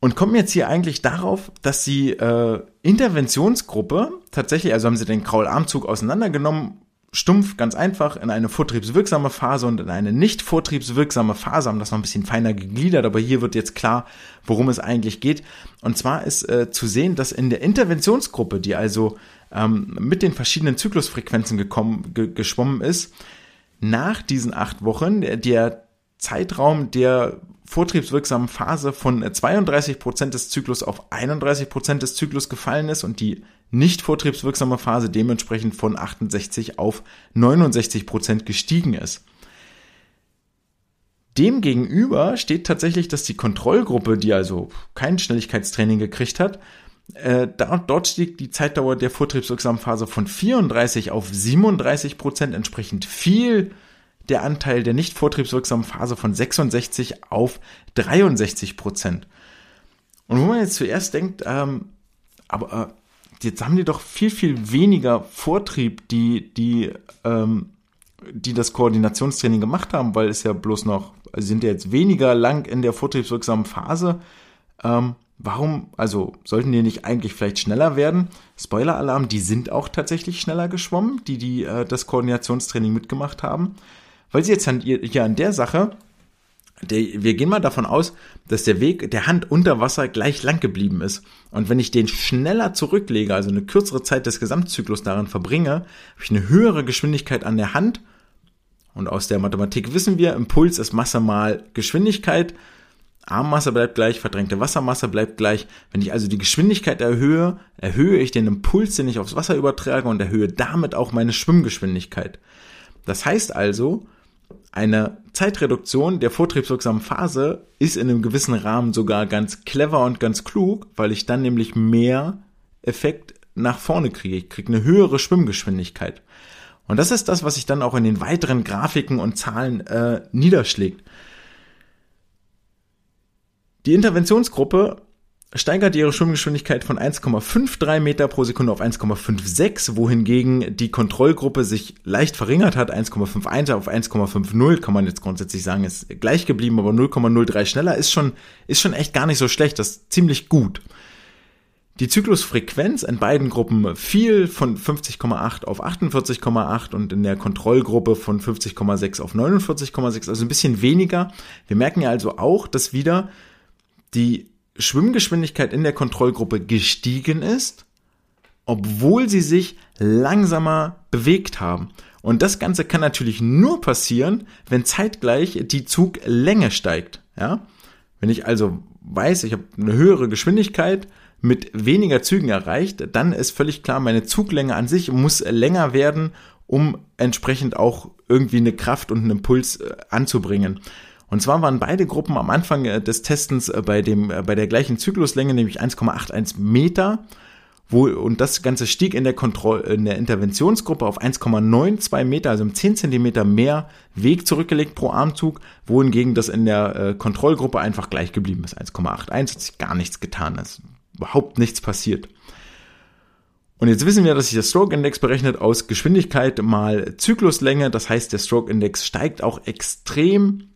Und kommen jetzt hier eigentlich darauf, dass sie äh, Interventionsgruppe tatsächlich, also haben sie den Kraularmzug auseinandergenommen, stumpf, ganz einfach, in eine vortriebswirksame Phase und in eine nicht vortriebswirksame Phase, haben das noch ein bisschen feiner gegliedert, aber hier wird jetzt klar, worum es eigentlich geht. Und zwar ist äh, zu sehen, dass in der Interventionsgruppe, die also ähm, mit den verschiedenen Zyklusfrequenzen gekommen, ge geschwommen ist, nach diesen acht Wochen der Zeitraum der vortriebswirksamen Phase von 32 Prozent des Zyklus auf 31 Prozent des Zyklus gefallen ist und die nicht vortriebswirksame Phase dementsprechend von 68 auf 69 Prozent gestiegen ist. Demgegenüber steht tatsächlich, dass die Kontrollgruppe, die also kein Schnelligkeitstraining gekriegt hat, äh, da, dort stieg die Zeitdauer der vortriebswirksamen Phase von 34 auf 37 Prozent, entsprechend viel der Anteil der nicht vortriebswirksamen Phase von 66 auf 63 Prozent. Und wo man jetzt zuerst denkt, ähm, aber äh, jetzt haben die doch viel, viel weniger Vortrieb, die, die, ähm, die das Koordinationstraining gemacht haben, weil es ja bloß noch, also sind ja jetzt weniger lang in der vortriebswirksamen Phase. Ähm, Warum, also sollten die nicht eigentlich vielleicht schneller werden? Spoiler-Alarm, die sind auch tatsächlich schneller geschwommen, die, die äh, das Koordinationstraining mitgemacht haben. Weil sie jetzt hier an der Sache, der, wir gehen mal davon aus, dass der Weg der Hand unter Wasser gleich lang geblieben ist. Und wenn ich den schneller zurücklege, also eine kürzere Zeit des Gesamtzyklus darin verbringe, habe ich eine höhere Geschwindigkeit an der Hand. Und aus der Mathematik wissen wir, Impuls ist Masse mal Geschwindigkeit. Armmasse bleibt gleich, verdrängte Wassermasse bleibt gleich. Wenn ich also die Geschwindigkeit erhöhe, erhöhe ich den Impuls, den ich aufs Wasser übertrage und erhöhe damit auch meine Schwimmgeschwindigkeit. Das heißt also, eine Zeitreduktion der vortriebswirksamen Phase ist in einem gewissen Rahmen sogar ganz clever und ganz klug, weil ich dann nämlich mehr Effekt nach vorne kriege. Ich kriege eine höhere Schwimmgeschwindigkeit. Und das ist das, was sich dann auch in den weiteren Grafiken und Zahlen äh, niederschlägt. Die Interventionsgruppe steigert ihre Schwimmgeschwindigkeit von 1,53 Meter pro Sekunde auf 1,56, wohingegen die Kontrollgruppe sich leicht verringert hat, 1,51 auf 1,50, kann man jetzt grundsätzlich sagen, ist gleich geblieben, aber 0,03 schneller ist schon, ist schon echt gar nicht so schlecht, das ist ziemlich gut. Die Zyklusfrequenz in beiden Gruppen fiel von 50,8 auf 48,8 und in der Kontrollgruppe von 50,6 auf 49,6, also ein bisschen weniger. Wir merken ja also auch, dass wieder die Schwimmgeschwindigkeit in der Kontrollgruppe gestiegen ist, obwohl sie sich langsamer bewegt haben. Und das Ganze kann natürlich nur passieren, wenn zeitgleich die Zuglänge steigt. Ja? Wenn ich also weiß, ich habe eine höhere Geschwindigkeit mit weniger Zügen erreicht, dann ist völlig klar, meine Zuglänge an sich muss länger werden, um entsprechend auch irgendwie eine Kraft und einen Impuls äh, anzubringen. Und zwar waren beide Gruppen am Anfang äh, des Testens äh, bei dem, äh, bei der gleichen Zykluslänge, nämlich 1,81 Meter. Wo, und das Ganze stieg in der Kontroll, in der Interventionsgruppe auf 1,92 Meter, also um 10 Zentimeter mehr Weg zurückgelegt pro Armzug, wohingegen das in der äh, Kontrollgruppe einfach gleich geblieben ist. 1,81 hat sich gar nichts getan, ist überhaupt nichts passiert. Und jetzt wissen wir, dass sich der Stroke Index berechnet aus Geschwindigkeit mal Zykluslänge. Das heißt, der Stroke Index steigt auch extrem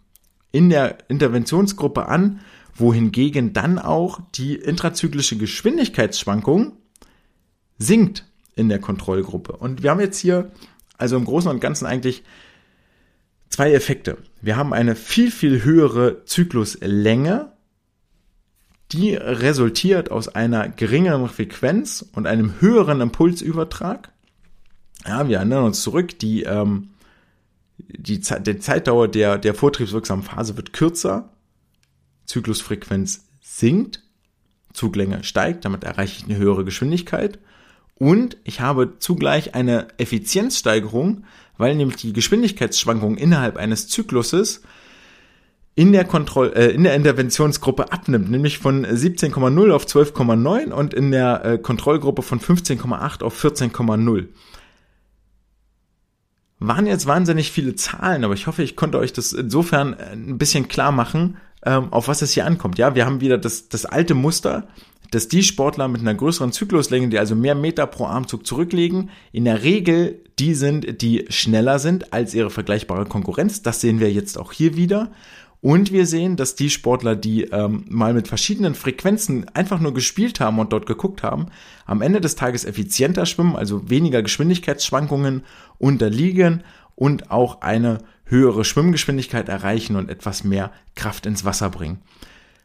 in der Interventionsgruppe an, wohingegen dann auch die intrazyklische Geschwindigkeitsschwankung sinkt in der Kontrollgruppe. Und wir haben jetzt hier also im Großen und Ganzen eigentlich zwei Effekte. Wir haben eine viel, viel höhere Zykluslänge, die resultiert aus einer geringeren Frequenz und einem höheren Impulsübertrag. Ja, wir erinnern uns zurück, die ähm, die, die Zeitdauer der, der vortriebswirksamen Phase wird kürzer, Zyklusfrequenz sinkt, Zuglänge steigt, damit erreiche ich eine höhere Geschwindigkeit und ich habe zugleich eine Effizienzsteigerung, weil nämlich die Geschwindigkeitsschwankungen innerhalb eines Zykluses in der Kontroll äh, in der Interventionsgruppe abnimmt, nämlich von 17,0 auf 12,9 und in der äh, Kontrollgruppe von 15,8 auf 14,0. Waren jetzt wahnsinnig viele Zahlen, aber ich hoffe, ich konnte euch das insofern äh, ein bisschen klar machen, ähm, auf was es hier ankommt. Ja, wir haben wieder das, das alte Muster, dass die Sportler mit einer größeren Zykluslänge, die also mehr Meter pro Armzug zurücklegen, in der Regel die sind, die schneller sind als ihre vergleichbare Konkurrenz. Das sehen wir jetzt auch hier wieder. Und wir sehen, dass die Sportler, die ähm, mal mit verschiedenen Frequenzen einfach nur gespielt haben und dort geguckt haben, am Ende des Tages effizienter schwimmen, also weniger Geschwindigkeitsschwankungen unterliegen und auch eine höhere Schwimmgeschwindigkeit erreichen und etwas mehr Kraft ins Wasser bringen.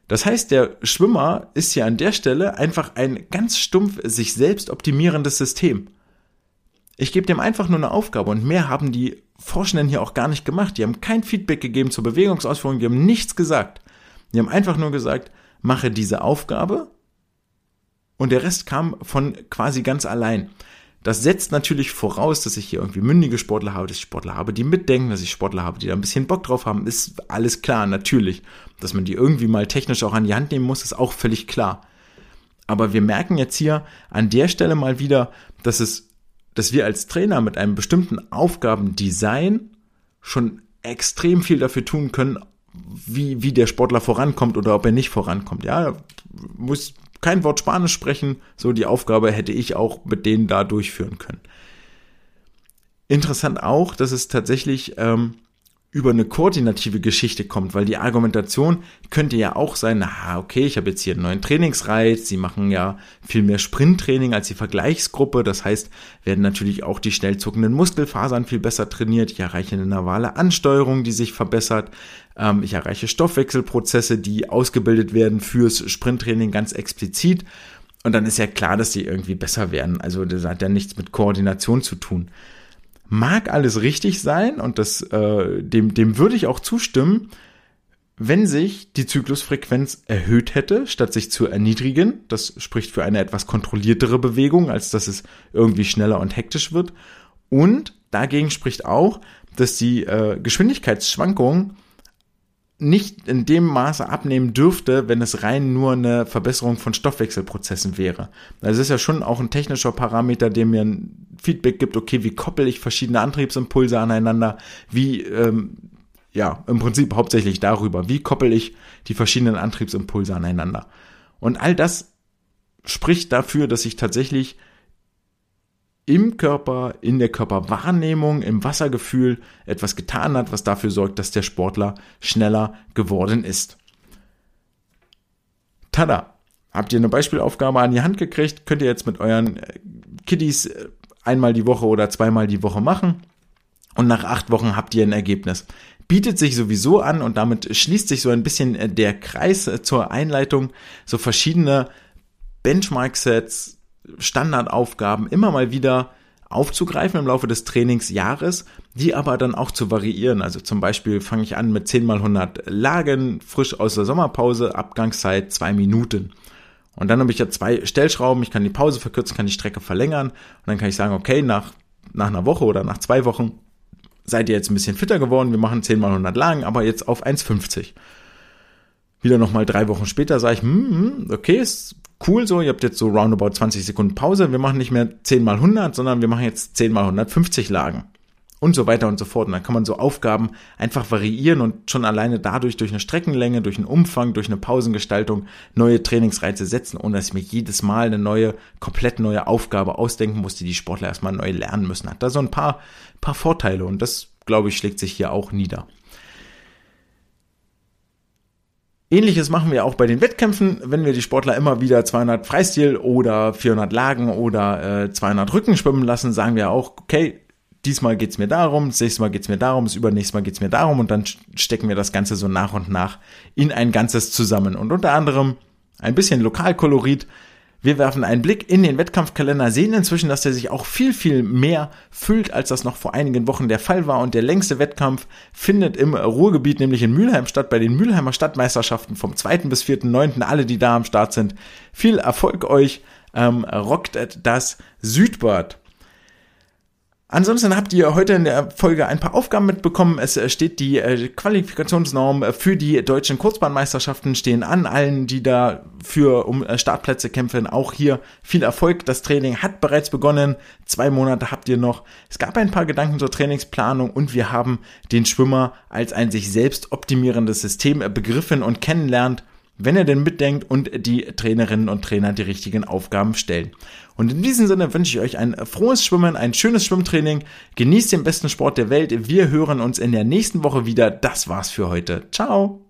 Das heißt, der Schwimmer ist hier an der Stelle einfach ein ganz stumpf sich selbst optimierendes System. Ich gebe dem einfach nur eine Aufgabe und mehr haben die Forschenden hier auch gar nicht gemacht. Die haben kein Feedback gegeben zur Bewegungsausführung, die haben nichts gesagt. Die haben einfach nur gesagt, mache diese Aufgabe und der Rest kam von quasi ganz allein. Das setzt natürlich voraus, dass ich hier irgendwie mündige Sportler habe, dass ich Sportler habe, die mitdenken, dass ich Sportler habe, die da ein bisschen Bock drauf haben, ist alles klar, natürlich. Dass man die irgendwie mal technisch auch an die Hand nehmen muss, ist auch völlig klar. Aber wir merken jetzt hier an der Stelle mal wieder, dass es dass wir als Trainer mit einem bestimmten Aufgabendesign schon extrem viel dafür tun können, wie, wie der Sportler vorankommt oder ob er nicht vorankommt. Ja, muss kein Wort Spanisch sprechen, so die Aufgabe hätte ich auch mit denen da durchführen können. Interessant auch, dass es tatsächlich ähm, über eine koordinative Geschichte kommt, weil die Argumentation könnte ja auch sein, na okay, ich habe jetzt hier einen neuen Trainingsreiz, sie machen ja viel mehr Sprinttraining als die Vergleichsgruppe, das heißt, werden natürlich auch die schnell zuckenden Muskelfasern viel besser trainiert, ich erreiche eine navale Ansteuerung, die sich verbessert, ähm, ich erreiche Stoffwechselprozesse, die ausgebildet werden fürs Sprinttraining ganz explizit. Und dann ist ja klar, dass die irgendwie besser werden, also das hat ja nichts mit Koordination zu tun mag alles richtig sein und das, äh, dem, dem würde ich auch zustimmen, wenn sich die Zyklusfrequenz erhöht hätte, statt sich zu erniedrigen. Das spricht für eine etwas kontrolliertere Bewegung, als dass es irgendwie schneller und hektisch wird. Und dagegen spricht auch, dass die äh, Geschwindigkeitsschwankungen nicht in dem Maße abnehmen dürfte, wenn es rein nur eine Verbesserung von Stoffwechselprozessen wäre. Also es ist ja schon auch ein technischer Parameter, der mir ein Feedback gibt, okay, wie koppel ich verschiedene Antriebsimpulse aneinander, wie, ähm, ja, im Prinzip hauptsächlich darüber, wie koppel ich die verschiedenen Antriebsimpulse aneinander. Und all das spricht dafür, dass ich tatsächlich im Körper, in der Körperwahrnehmung, im Wassergefühl etwas getan hat, was dafür sorgt, dass der Sportler schneller geworden ist. Tada! Habt ihr eine Beispielaufgabe an die Hand gekriegt? Könnt ihr jetzt mit euren äh, Kiddies äh, einmal die Woche oder zweimal die Woche machen? Und nach acht Wochen habt ihr ein Ergebnis. Bietet sich sowieso an und damit schließt sich so ein bisschen äh, der Kreis zur Einleitung. So verschiedene Benchmark-Sets, Standardaufgaben immer mal wieder aufzugreifen im Laufe des Trainingsjahres, die aber dann auch zu variieren. Also zum Beispiel fange ich an mit 10 mal 100 Lagen, frisch aus der Sommerpause, Abgangszeit zwei Minuten. Und dann habe ich ja zwei Stellschrauben, ich kann die Pause verkürzen, kann die Strecke verlängern und dann kann ich sagen, okay, nach, nach einer Woche oder nach zwei Wochen seid ihr jetzt ein bisschen fitter geworden, wir machen 10 mal 100 Lagen, aber jetzt auf 1,50. Wieder nochmal drei Wochen später sage ich, hm, hm, okay, ist cool so, ihr habt jetzt so roundabout 20 Sekunden Pause, wir machen nicht mehr 10 mal 100, sondern wir machen jetzt 10 mal 150 Lagen. Und so weiter und so fort. Und dann kann man so Aufgaben einfach variieren und schon alleine dadurch durch eine Streckenlänge, durch einen Umfang, durch eine Pausengestaltung neue Trainingsreize setzen, ohne dass ich mir jedes Mal eine neue, komplett neue Aufgabe ausdenken muss, die die Sportler erstmal neu lernen müssen. Hat da so ein paar, paar Vorteile und das, glaube ich, schlägt sich hier auch nieder. Ähnliches machen wir auch bei den Wettkämpfen, wenn wir die Sportler immer wieder 200 Freistil oder 400 Lagen oder äh, 200 Rücken schwimmen lassen, sagen wir auch, okay, diesmal geht's mir darum, das nächste Mal geht's mir darum, das übernächste Mal geht's mir darum und dann stecken wir das Ganze so nach und nach in ein Ganzes zusammen. Und unter anderem ein bisschen Lokalkolorit wir werfen einen Blick in den Wettkampfkalender, sehen inzwischen, dass der sich auch viel, viel mehr füllt, als das noch vor einigen Wochen der Fall war. Und der längste Wettkampf findet im Ruhrgebiet, nämlich in Mülheim statt, bei den Mülheimer Stadtmeisterschaften vom 2. bis 4.9. Alle, die da am Start sind. Viel Erfolg euch, ähm, rockt das Südbad. Ansonsten habt ihr heute in der Folge ein paar Aufgaben mitbekommen. Es äh, steht die äh, Qualifikationsnorm für die deutschen Kurzbahnmeisterschaften stehen an. Allen, die da für um äh, Startplätze kämpfen, auch hier viel Erfolg. Das Training hat bereits begonnen. Zwei Monate habt ihr noch. Es gab ein paar Gedanken zur Trainingsplanung und wir haben den Schwimmer als ein sich selbst optimierendes System begriffen und kennenlernt wenn er denn mitdenkt und die Trainerinnen und Trainer die richtigen Aufgaben stellen. Und in diesem Sinne wünsche ich euch ein frohes Schwimmen, ein schönes Schwimmtraining. Genießt den besten Sport der Welt. Wir hören uns in der nächsten Woche wieder. Das war's für heute. Ciao.